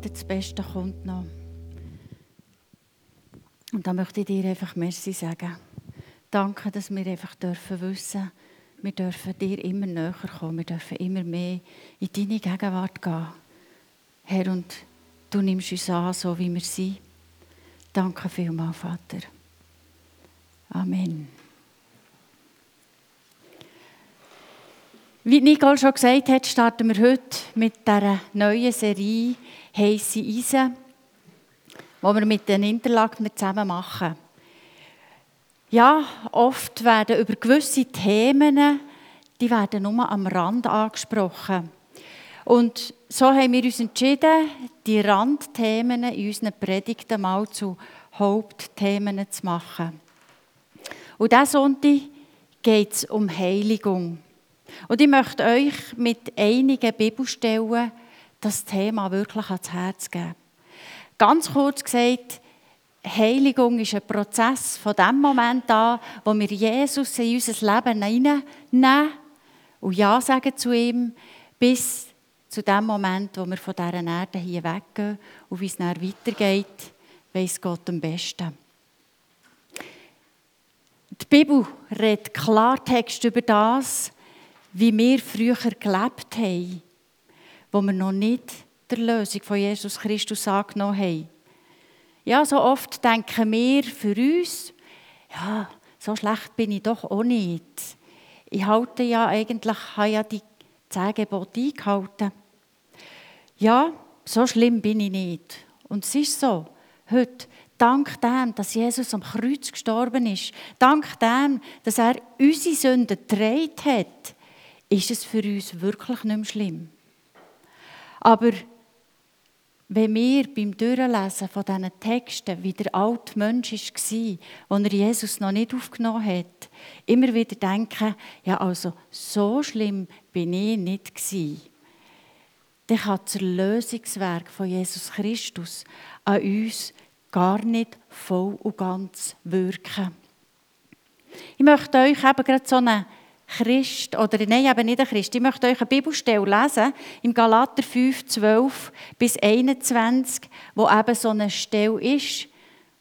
Das Beste kommt noch. Und da möchte ich dir einfach Merci sagen. Danke, dass wir einfach dürfen wissen, wir dürfen dir immer näher kommen, wir dürfen immer mehr in deine Gegenwart gehen. Herr, und du nimmst uns an, so wie wir sind. Danke vielmals, Vater. Amen. Wie Nicole schon gesagt hat, starten wir heute mit dieser neuen Serie «Heisse Eisen», die wir mit den Interlaken zusammen machen. Ja, oft werden über gewisse Themen, die werden nur am Rand angesprochen. Und so haben wir uns entschieden, die Randthemen in unseren Predigten mal zu Hauptthemen zu machen. Und diesen Sonntag geht es um Heiligung. Und ich möchte euch mit einigen Bibelstellen das Thema wirklich ans Herz geben. Ganz kurz gesagt, Heiligung ist ein Prozess von dem Moment an, wo wir Jesus in unser Leben hineinnehmen und Ja sagen zu ihm, bis zu dem Moment, wo wir von dieser Erde hier weggehen und wie es dann weitergeht, weiß Gott am besten. Die Bibel redet Klartext über das, wie wir früher gelebt haben, wo wir noch nicht der Lösung von Jesus Christus angenommen haben. Ja, so oft denken wir für uns, ja, so schlecht bin ich doch auch nicht. Ich halte ja eigentlich, habe ja die zehn Gebote eingehalten. Ja, so schlimm bin ich nicht. Und es ist so. Heute, dank dem, dass Jesus am Kreuz gestorben ist, dank dem, dass er unsere Sünden getragen hat, ist es für uns wirklich nicht mehr schlimm. Aber wenn wir beim Durchlesen von diesen Texten, wie der alte Mensch war, er Jesus noch nicht aufgenommen hat, immer wieder denken, ja also so schlimm bin ich nicht gewesen, dann kann das Erlösungswerk von Jesus Christus an uns gar nicht voll und ganz wirken. Ich möchte euch eben gerade so eine Christ, oder nein, eben nicht ein Christ, ich möchte euch eine Bibelstelle lesen, im Galater 5, 12 bis 21, wo eben so eine Stelle ist,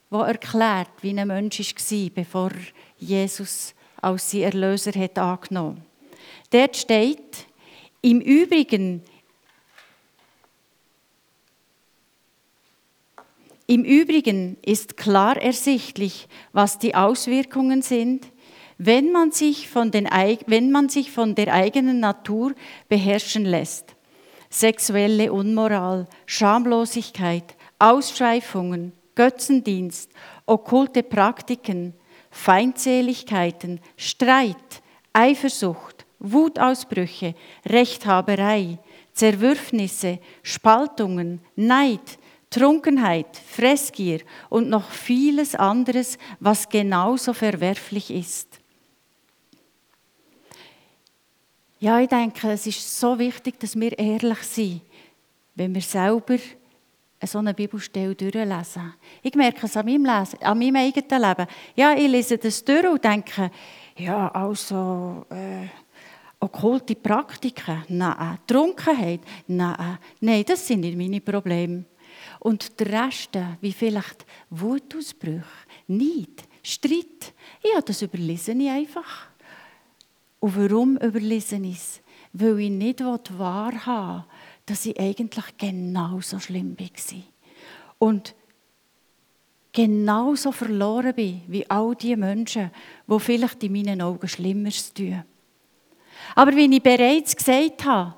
wo erklärt, wie ein Mensch war, bevor Jesus als sein Erlöser hat angenommen. Dort steht, im Übrigen, im Übrigen ist klar ersichtlich, was die Auswirkungen sind, wenn man sich von, den, wenn man sich von der eigenen Natur beherrschen lässt. Sexuelle Unmoral, Schamlosigkeit, Ausschweifungen, Götzendienst, okkulte Praktiken, Feindseligkeiten, Streit, Eifersucht, Wutausbrüche, Rechthaberei, Zerwürfnisse, Spaltungen, Neid, Trunkenheit, Fressgier und noch vieles anderes, was genauso verwerflich ist. Ja, ich denke, es ist so wichtig, dass wir ehrlich sind, wenn wir selber so eine Bibelstelle durchlesen. Ich merke es an meinem, Lesen, an meinem eigenen Leben. Ja, ich lese das durch und denke, ja, also äh, okkulte Praktiken, nein, Trunkenheit, nein, nein, das sind nicht meine Probleme. Und der Rest, wie vielleicht Wutausbrüche, Neid, Streit, ja, das überlese ich einfach. Und warum überlese ich es? Weil ich nicht wahrhaben will, dass ich eigentlich genauso schlimm war. Und genauso verloren bin wie all die Menschen, die vielleicht in meinen Augen Schlimmeres tun. Aber wie ich bereits gesagt habe,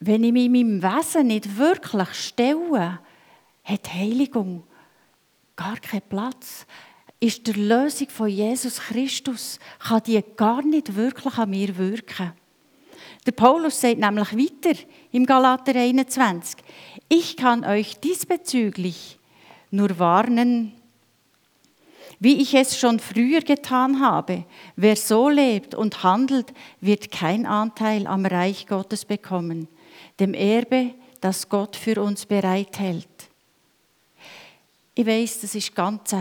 wenn ich mich in meinem Wesen nicht wirklich stelle, hat Heiligung gar keinen Platz ist die Lösung von Jesus Christus, kann die gar nicht wirklich an mir wirken. Der Paulus sagt nämlich weiter im Galater 21, ich kann euch diesbezüglich nur warnen, wie ich es schon früher getan habe. Wer so lebt und handelt, wird kein Anteil am Reich Gottes bekommen, dem Erbe, das Gott für uns bereithält. Ich weiß, das ist ganz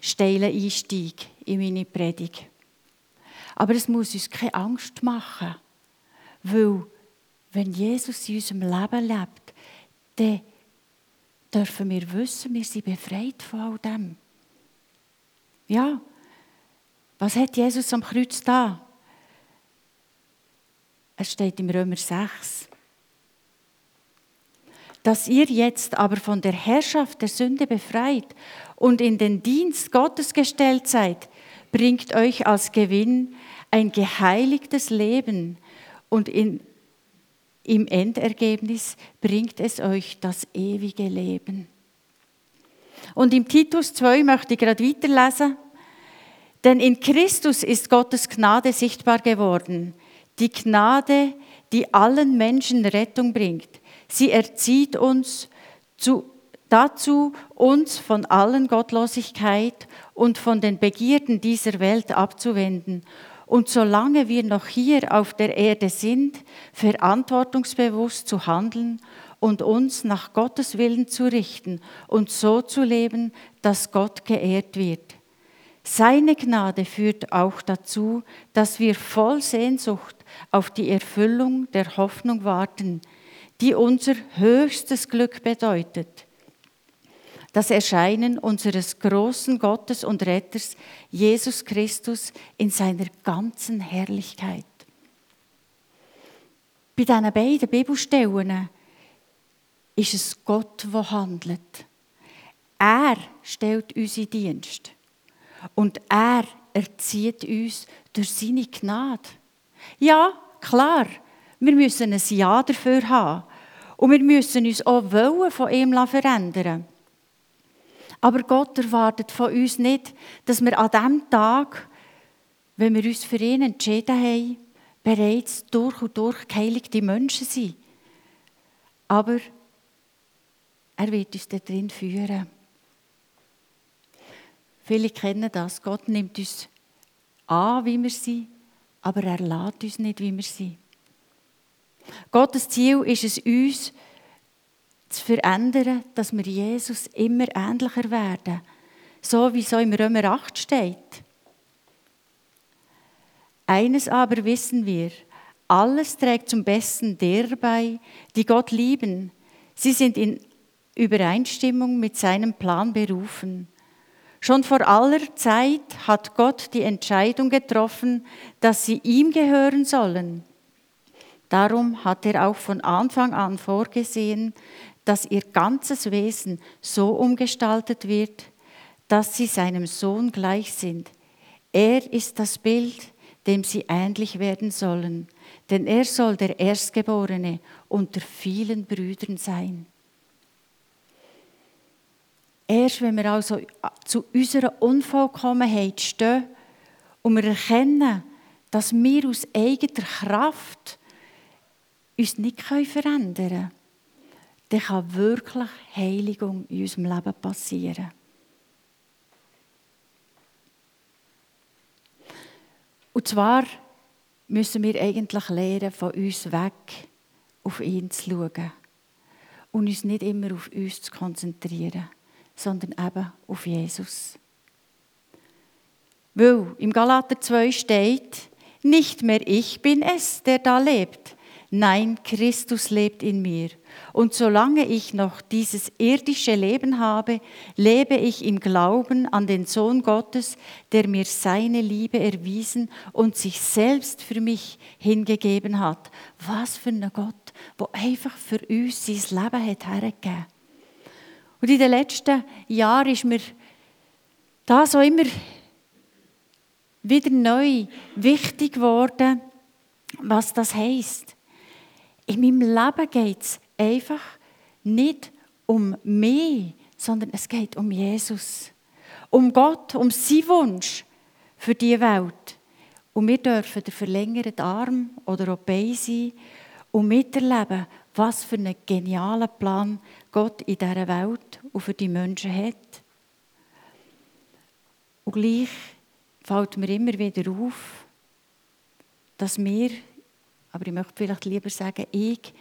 steilen Einstieg in meine Predigt. Aber es muss uns keine Angst machen, weil wenn Jesus in unserem Leben lebt, dann dürfen wir wissen, wir sind befreit von all dem. Ja, was hat Jesus am Kreuz da? Es steht im Römer 6. Dass ihr jetzt aber von der Herrschaft der Sünde befreit und in den Dienst Gottes gestellt seid, bringt euch als Gewinn ein geheiligtes Leben und in, im Endergebnis bringt es euch das ewige Leben. Und im Titus 2 möchte ich gerade weiterlesen. Denn in Christus ist Gottes Gnade sichtbar geworden die Gnade, die allen Menschen Rettung bringt. Sie erzieht uns zu, dazu, uns von allen Gottlosigkeit und von den Begierden dieser Welt abzuwenden und solange wir noch hier auf der Erde sind, verantwortungsbewusst zu handeln und uns nach Gottes Willen zu richten und so zu leben, dass Gott geehrt wird. Seine Gnade führt auch dazu, dass wir voll Sehnsucht auf die Erfüllung der Hoffnung warten, die unser höchstes Glück bedeutet. Das Erscheinen unseres großen Gottes und Retters, Jesus Christus, in seiner ganzen Herrlichkeit. Bei diesen beiden Bibelstellen ist es Gott, der handelt. Er stellt uns in Dienst. Und er erzieht uns durch seine Gnade. Ja, klar, wir müssen ein Ja dafür haben. Und wir müssen uns auch wollen von ihm verändern. Aber Gott erwartet von uns nicht, dass wir an dem Tag, wenn wir uns für ihn entschieden haben, bereits durch und durch geheiligte Menschen sind. Aber er wird uns da drin führen. Viele kennen das. Gott nimmt uns an, wie wir sind, aber er lädt uns nicht, wie wir sind. Gottes Ziel ist es, uns zu verändern, dass wir Jesus immer ähnlicher werden. So wie auch im Römer 8 steht. Eines aber wissen wir, alles trägt zum Besten der bei, die Gott lieben. Sie sind in Übereinstimmung mit seinem Plan berufen. Schon vor aller Zeit hat Gott die Entscheidung getroffen, dass sie ihm gehören sollen. Darum hat er auch von Anfang an vorgesehen, dass ihr ganzes Wesen so umgestaltet wird, dass sie seinem Sohn gleich sind. Er ist das Bild, dem sie ähnlich werden sollen, denn er soll der Erstgeborene unter vielen Brüdern sein. Erst wenn wir also zu unserer Unvollkommenheit stehen und wir erkennen, dass wir aus eigener Kraft uns nicht verändern können, dann kann wirklich Heiligung in unserem Leben passieren. Und zwar müssen wir eigentlich lernen, von uns weg auf ihn zu schauen und uns nicht immer auf uns zu konzentrieren sondern eben auf Jesus. Weil im Galater 2 steht, nicht mehr ich bin es, der da lebt. Nein, Christus lebt in mir. Und solange ich noch dieses irdische Leben habe, lebe ich im Glauben an den Sohn Gottes, der mir seine Liebe erwiesen und sich selbst für mich hingegeben hat. Was für ein Gott, der einfach für uns sein Leben hat hergegeben. Und in den letzten Jahren ist mir da so immer wieder neu wichtig geworden, was das heißt. In meinem Leben geht es einfach nicht um mich, sondern es geht um Jesus. Um Gott, um seinen Wunsch für die Welt. Und wir dürfen der verlängerte Arm oder auch Bein sein und miterleben, was für einen genialen Plan Gott in dieser Welt und für die Menschen hat. Und gleich fällt mir immer wieder auf, dass wir, aber ich möchte vielleicht lieber sagen, ich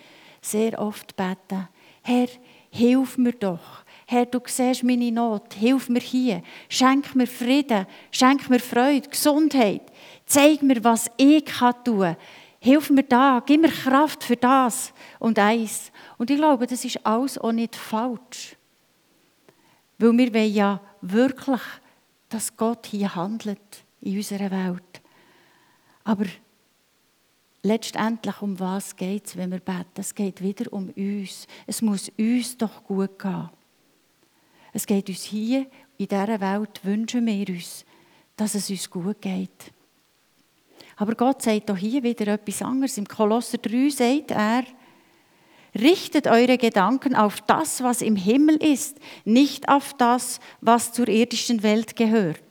sehr oft bete, Herr, hilf mir doch. Herr, du siehst meine Not, hilf mir hier. Schenk mir Frieden, schenk mir Freude, Gesundheit. Zeig mir, was ich tun kann. Hilf mir da, gib mir Kraft für das und eins. Und ich glaube, das ist alles auch nicht falsch. Weil wir wollen ja wirklich, dass Gott hier handelt in unserer Welt. Aber letztendlich, um was geht es, wenn wir beten? Es geht wieder um uns. Es muss uns doch gut gehen. Es geht uns hier, in dieser Welt, wünschen wir uns, dass es uns gut geht. Aber Gott sagt auch hier wieder etwas anderes. Im Kolosser 3 sagt er, Richtet eure Gedanken auf das, was im Himmel ist, nicht auf das, was zur irdischen Welt gehört.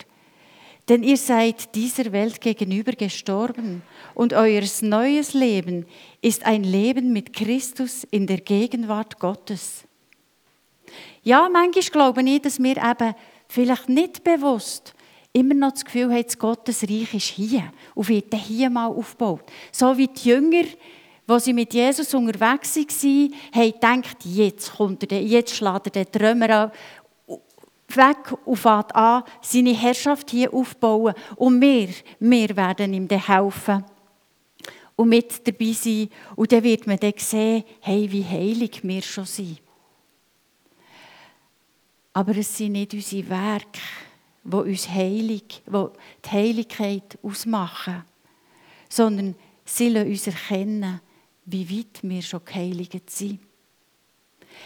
Denn ihr seid dieser Welt gegenüber gestorben und euer neues Leben ist ein Leben mit Christus in der Gegenwart Gottes. Ja, manchmal glaube ich, dass wir eben vielleicht nicht bewusst immer noch das Gefühl haben, das Gottesreich ist hier und wird hier mal aufgebaut. So wie die Jünger wo sie mit Jesus unterwegs waren, haben gedacht, jetzt kommt er, jetzt schlägt er den Trümmer weg und fängt an, seine Herrschaft hier aufzubauen. Und wir, wir werden ihm dann helfen und mit dabei sein. Und dann wird man dann sehen, hey, wie heilig wir schon sind. Aber es sind nicht unsere Werke, die uns heilig, die die Heiligkeit ausmachen, sondern sie lassen uns erkennen, wie weit wir schon geheiligt sind.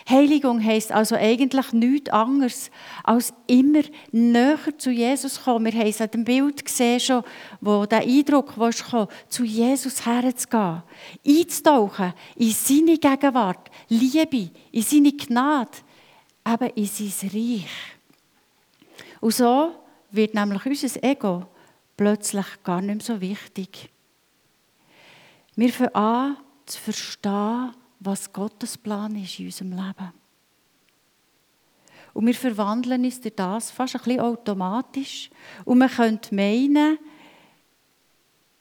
Heiligung heisst also eigentlich nichts anderes, als immer näher zu Jesus kommen. Wir haben es an dem Bild gesehen, schon, wo der Eindruck kam, zu Jesus herzugehen, einzutauchen in seine Gegenwart, Liebe, in seine Gnade, eben in sein Reich. Und so wird nämlich unser Ego plötzlich gar nicht mehr so wichtig. Wir fangen an, zu verstehen, was Gottes Plan ist in unserem Leben. Und wir verwandeln uns durch das fast ein bisschen automatisch. Und man könnte meinen,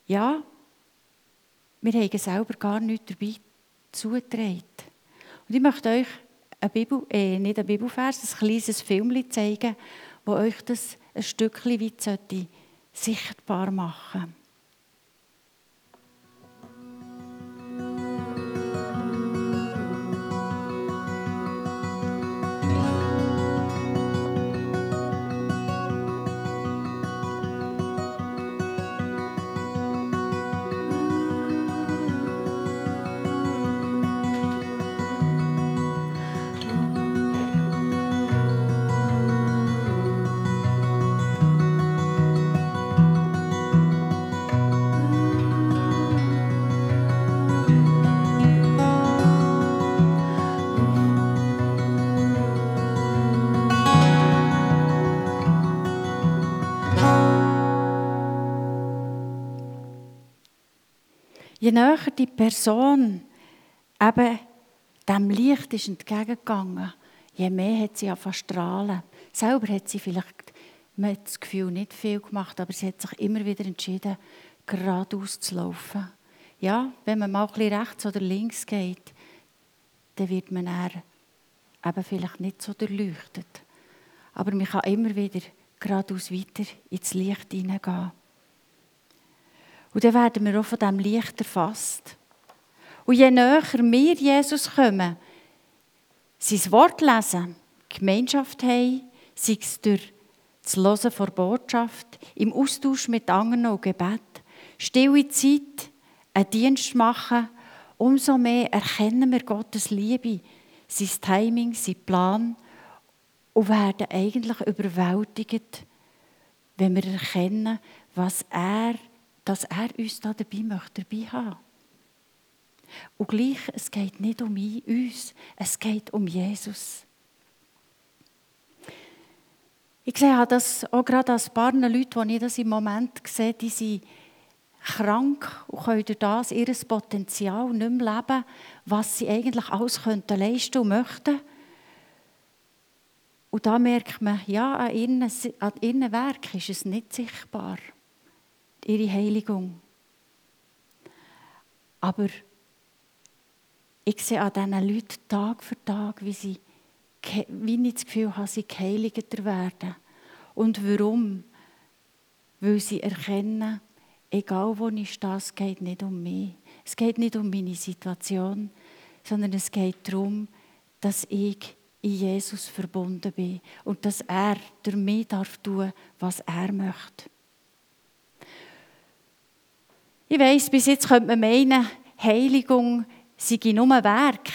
ja, wir haben selber gar nichts dabei zugetragen. Und ich möchte euch eine Bibel, äh, nicht ein Bibelvers, ein kleines Film zeigen, wo euch das ein Stückchen weit sichtbar machen sollte. Je näher die Person eben dem Licht ist entgegengegangen, je mehr hat sie angefangen strahlen. Selber hat sie vielleicht, man hat das Gefühl, nicht viel gemacht, aber sie hat sich immer wieder entschieden, geradeaus zu laufen. Ja, wenn man mal ein bisschen rechts oder links geht, dann wird man eher eben vielleicht nicht so durchleuchtet. Aber man kann immer wieder geradeaus weiter ins Licht hineingehen. Und dann werden wir auch von diesem Licht erfasst. Und je näher wir Jesus kommen, sein Wort lesen, Gemeinschaft haben, sei es durch das Hören von Botschaft, im Austausch mit anderen und Gebet, stille Zeit, einen Dienst machen, umso mehr erkennen wir Gottes Liebe, sein Timing, sein Plan und werden eigentlich überwältigt, wenn wir erkennen, was er dass er uns da dabei möchte, dabei haben. Und gleich, es geht nicht um uns, es geht um Jesus. Ich sehe das auch gerade als paar Leute, die ich das im Moment sehe, die sind krank und können durch das ihr Potenzial nicht mehr leben, was sie eigentlich alles könnten leisten und möchten. Und da merkt man, ja, an ihren, an ihren Werk ist es nicht sichtbar ihre Heiligung. Aber ich sehe an diesen Leuten Tag für Tag, wie sie wie ich das Gefühl habe, sie geheiligter werden. Und warum? Weil sie erkennen, egal wo ich stehe, es geht nicht um mich. Es geht nicht um meine Situation, sondern es geht darum, dass ich in Jesus verbunden bin und dass er durch mich darf tun, was er möchte. Ich weiß, bis jetzt könnte man meinen, Heiligung sei nur ein Werk.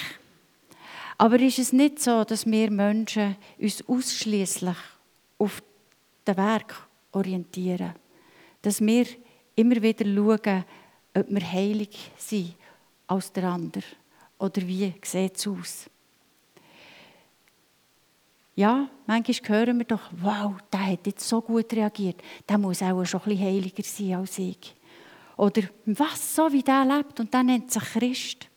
Aber ist es nicht so, dass wir Menschen uns ausschließlich auf das Werk orientieren? Dass wir immer wieder schauen, ob wir heilig sind als der andere? Oder wie sieht es aus? Ja, manchmal hören wir doch, wow, der hat jetzt so gut reagiert, der muss auch schon ein bisschen heiliger sein als ich. Oder was, so wie der lebt und der nennt sich Christ.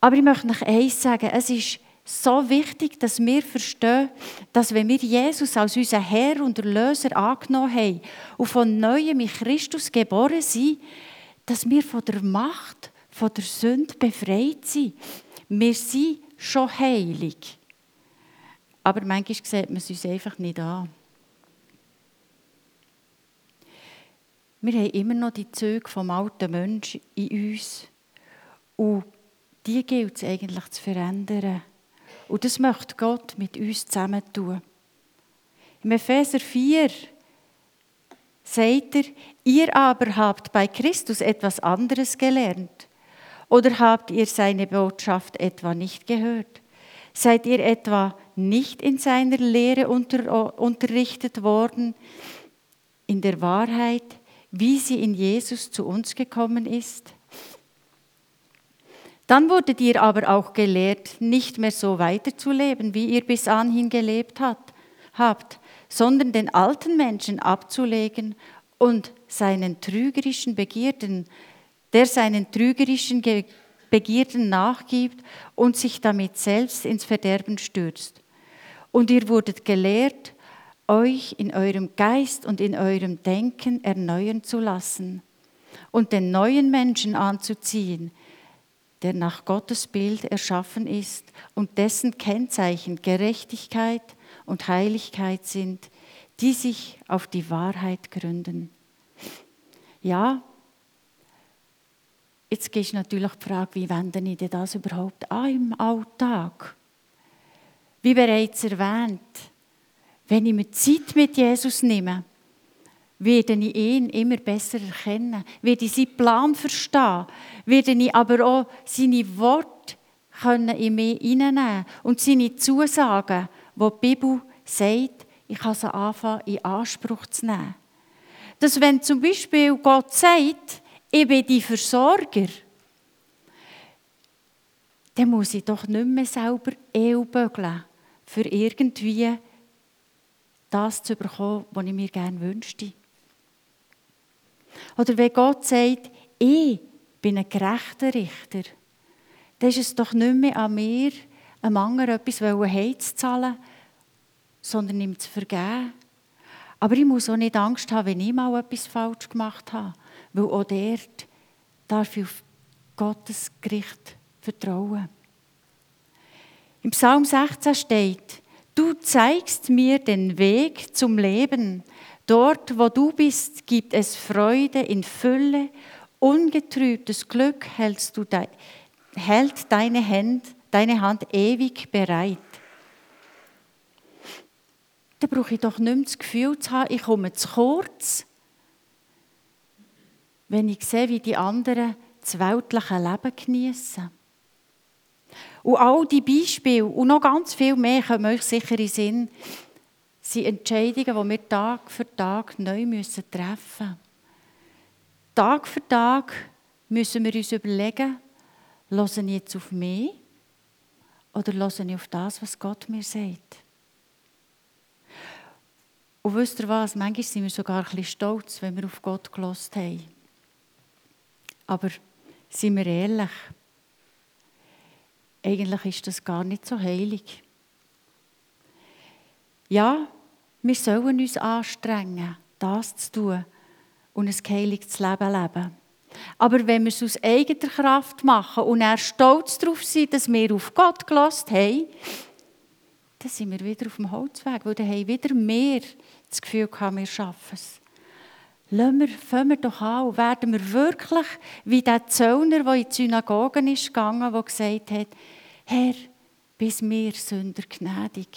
Aber ich möchte noch eins sagen, es ist so wichtig, dass wir verstehen, dass wenn wir Jesus als unseren Herr und Erlöser angenommen haben und von Neuem in Christus geboren sind, dass wir von der Macht, von der Sünde befreit sind. Wir sind schon heilig. Aber manchmal sieht man es uns einfach nicht an. Wir haben immer noch die Züge vom alten Menschen in uns. Und die gilt es eigentlich zu verändern. Und das möchte Gott mit uns zusammen tun. Im Epheser 4 sagt er, ihr aber habt bei Christus etwas anderes gelernt. Oder habt ihr seine Botschaft etwa nicht gehört? Seid ihr etwa nicht in seiner Lehre unter, unterrichtet worden, in der Wahrheit, wie sie in Jesus zu uns gekommen ist? Dann wurdet ihr aber auch gelehrt, nicht mehr so weiterzuleben, wie ihr bis anhin gelebt hat, habt, sondern den alten Menschen abzulegen und seinen trügerischen Begierden, der seinen trügerischen Begierden nachgibt und sich damit selbst ins Verderben stürzt. Und ihr wurdet gelehrt, euch in eurem Geist und in eurem Denken erneuern zu lassen und den neuen Menschen anzuziehen, der nach Gottes Bild erschaffen ist und dessen Kennzeichen Gerechtigkeit und Heiligkeit sind, die sich auf die Wahrheit gründen. Ja, jetzt geht natürlich die Frage, wie wende ich das überhaupt an im Alltag? Wie bereits erwähnt, wenn ich mir Zeit mit Jesus nehme, werde ich ihn immer besser erkennen, werde ich seinen Plan verstehen, werde ich aber auch seine Worte in mich hineinnehmen und seine Zusagen, wo die Bibel sagt, ich kann sie anfangen in Anspruch zu nehmen. Dass wenn zum Beispiel Gott sagt, ich bin die Versorger, dann muss ich doch nicht mehr selber Ehe für irgendwie das zu bekommen, was ich mir gerne wünschte. Oder wenn Gott sagt, ich bin ein gerechter Richter, dann ist es doch nicht mehr an mir, einem anderen etwas heimzuzahlen, sondern ihm zu vergeben. Aber ich muss auch nicht Angst haben, wenn ich mal etwas falsch gemacht habe, weil auch dort darf ich auf Gottes Gericht vertrauen. Im Psalm 16 steht, du zeigst mir den Weg zum Leben. Dort, wo du bist, gibt es Freude in Fülle, ungetrübtes Glück hältst du de hält deine Hand, deine Hand ewig bereit. Da brauche ich doch nicht mehr das Gefühl zu haben, ich komme zu kurz, wenn ich sehe, wie die anderen das weltliche Leben genießen. Und all die Beispiele und noch ganz viel mehr kommen euch sicher in den Sinn, sind Entscheidungen, die wir Tag für Tag neu müssen treffen müssen. Tag für Tag müssen wir uns überlegen, höre ich jetzt auf mich oder höre ich auf das, was Gott mir sagt. Und wisst ihr was, manchmal sind wir sogar ein bisschen stolz, wenn wir auf Gott gelost haben. Aber sind wir ehrlich, eigentlich ist das gar nicht so heilig. Ja, wir sollen uns anstrengen, das zu tun und ein geheiligtes Leben leben. Aber wenn wir es aus eigener Kraft machen und er stolz darauf sind, dass wir auf Gott gelost haben, dann sind wir wieder auf dem Holzweg, weil dann haben wieder mehr das Gefühl gehabt, wir schaffen es. lassen wir, fangen wir doch an und werden wir wirklich wie der Zöllner, der in die Synagogen ist gegangen, der gesagt hat, Herr, bis mir Sünder gnädig.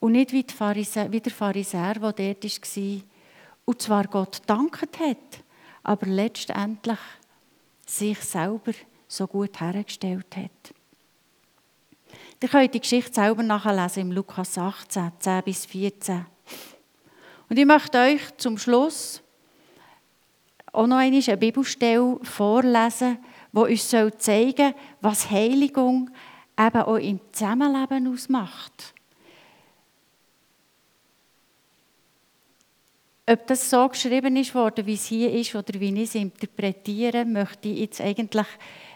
Und nicht wie, Pharisäer, wie der Pharisäer, der dort war, und zwar Gott danket hat, aber letztendlich sich selber so gut hergestellt hat. Ihr könnt die Geschichte selber nachlesen im Lukas 18, 10 bis 14. Und ich möchte euch zum Schluss auch noch eine Bibelstelle vorlesen, die uns zeigen soll, was Heiligung eben auch im Zusammenleben ausmacht. Ob das so geschrieben ist worden, wie es hier ist, oder wie ich es interpretiere, möchte ich jetzt eigentlich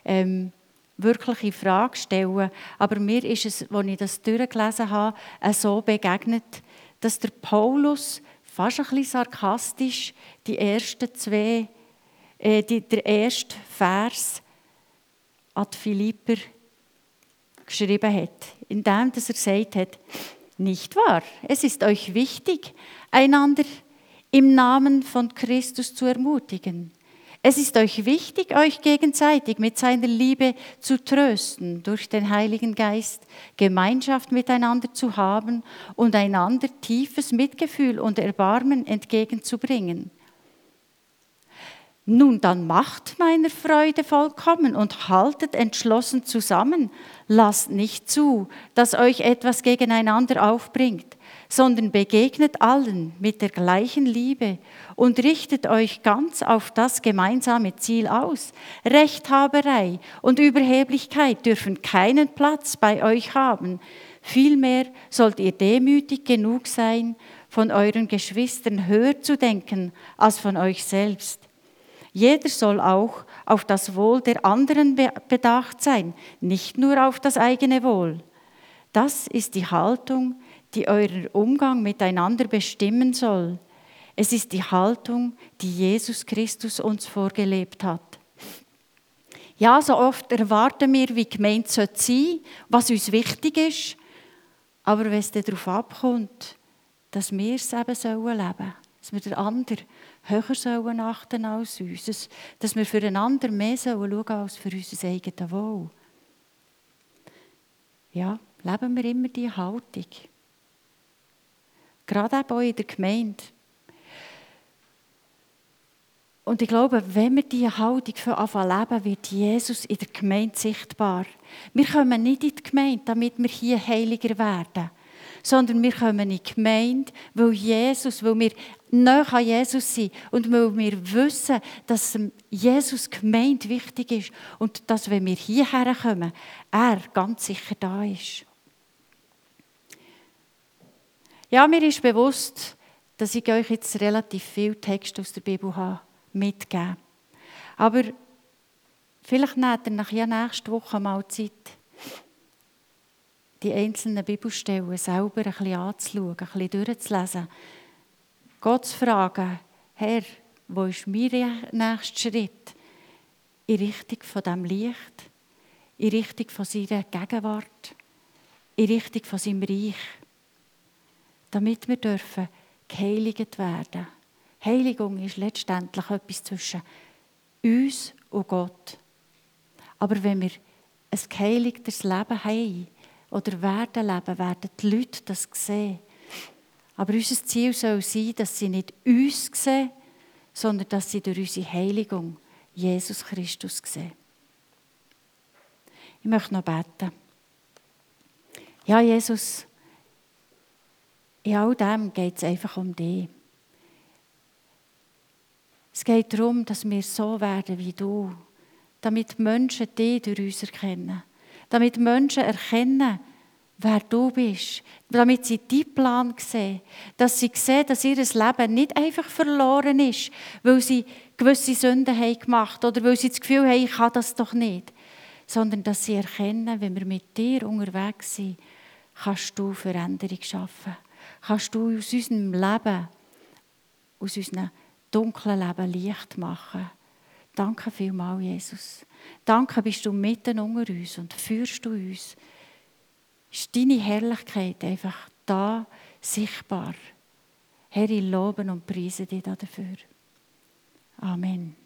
ähm, wirklich in Frage stellen. Aber mir ist es, als ich das durchgelesen habe, so begegnet, dass der Paulus fast ein bisschen sarkastisch die ersten zwei, äh, die, der erste Vers an die Philipper geschrieben hat, indem dass er gesagt hat, nicht wahr, es ist euch wichtig, einander im Namen von Christus zu ermutigen. Es ist euch wichtig, euch gegenseitig mit seiner Liebe zu trösten, durch den Heiligen Geist Gemeinschaft miteinander zu haben und einander tiefes Mitgefühl und Erbarmen entgegenzubringen. Nun dann macht meiner Freude vollkommen und haltet entschlossen zusammen. Lasst nicht zu, dass euch etwas gegeneinander aufbringt, sondern begegnet allen mit der gleichen Liebe und richtet euch ganz auf das gemeinsame Ziel aus. Rechthaberei und Überheblichkeit dürfen keinen Platz bei euch haben. Vielmehr sollt ihr demütig genug sein, von euren Geschwistern höher zu denken als von euch selbst. Jeder soll auch auf das Wohl der anderen bedacht sein, nicht nur auf das eigene Wohl. Das ist die Haltung, die euren Umgang miteinander bestimmen soll. Es ist die Haltung, die Jesus Christus uns vorgelebt hat. Ja, so oft erwarten wir, wie gemeint sein sollte, was uns wichtig ist. Aber wenn es darauf abkommt, dass wir es eben leben sollen, dass wir den anderen höher sollen achten als uns, dass wir füreinander mehr schauen sollen als für unser eigenes Wohl. Ja, leben wir immer diese Haltung. Gerade auch in der Gemeinde. Und ich glaube, wenn wir diese Haltung für anfangen leben, wird Jesus in der Gemeinde sichtbar. Wir kommen nicht in die Gemeinde, damit wir hier heiliger werden, sondern wir kommen in die Gemeinde, weil Jesus, weil wir näher an Jesus sind und weil wir wissen, dass Jesus Gemeinde wichtig ist und dass, wenn wir hierher kommen, er ganz sicher da ist. Ja, mir ist bewusst, dass ich euch jetzt relativ viel Text aus der Bibel habe mitgeben. Aber vielleicht nehmt ihr nachher nächste Woche mal Zeit, die einzelnen Bibelstellen selber ein bisschen anzuschauen, ein bisschen durchzulesen. Gott zu fragen, Herr, wo ist mein nächster Schritt? In Richtung von dem Licht, in Richtung von seiner Gegenwart, in Richtung von seinem Reich damit wir dürfen geheiligt werden. Heiligung ist letztendlich etwas zwischen uns und Gott. Aber wenn wir ein geheiligtes Leben haben oder werden leben, werden die Leute das sehen. Aber unser Ziel soll sein, dass sie nicht uns sehen, sondern dass sie durch unsere Heiligung Jesus Christus sehen. Ich möchte noch beten. Ja, Jesus, in all dem geht es einfach um dich. Es geht darum, dass wir so werden wie du, damit Menschen dich durch uns erkennen. Damit Menschen erkennen, wer du bist. Damit sie deinen Plan sehen. Dass sie sehen, dass ihr Leben nicht einfach verloren ist, weil sie gewisse Sünden haben gemacht oder weil sie das Gefühl haben, ich kann das doch nicht. Sondern dass sie erkennen, wenn wir mit dir unterwegs sind, kannst du Veränderung schaffen kannst du aus unserem Leben, aus unserem dunklen Leben Licht machen. Danke vielmals, Jesus. Danke, bist du mitten unter uns und führst du uns. Ist deine Herrlichkeit einfach da sichtbar. Herr, ich lobe und preise dich dafür. Amen.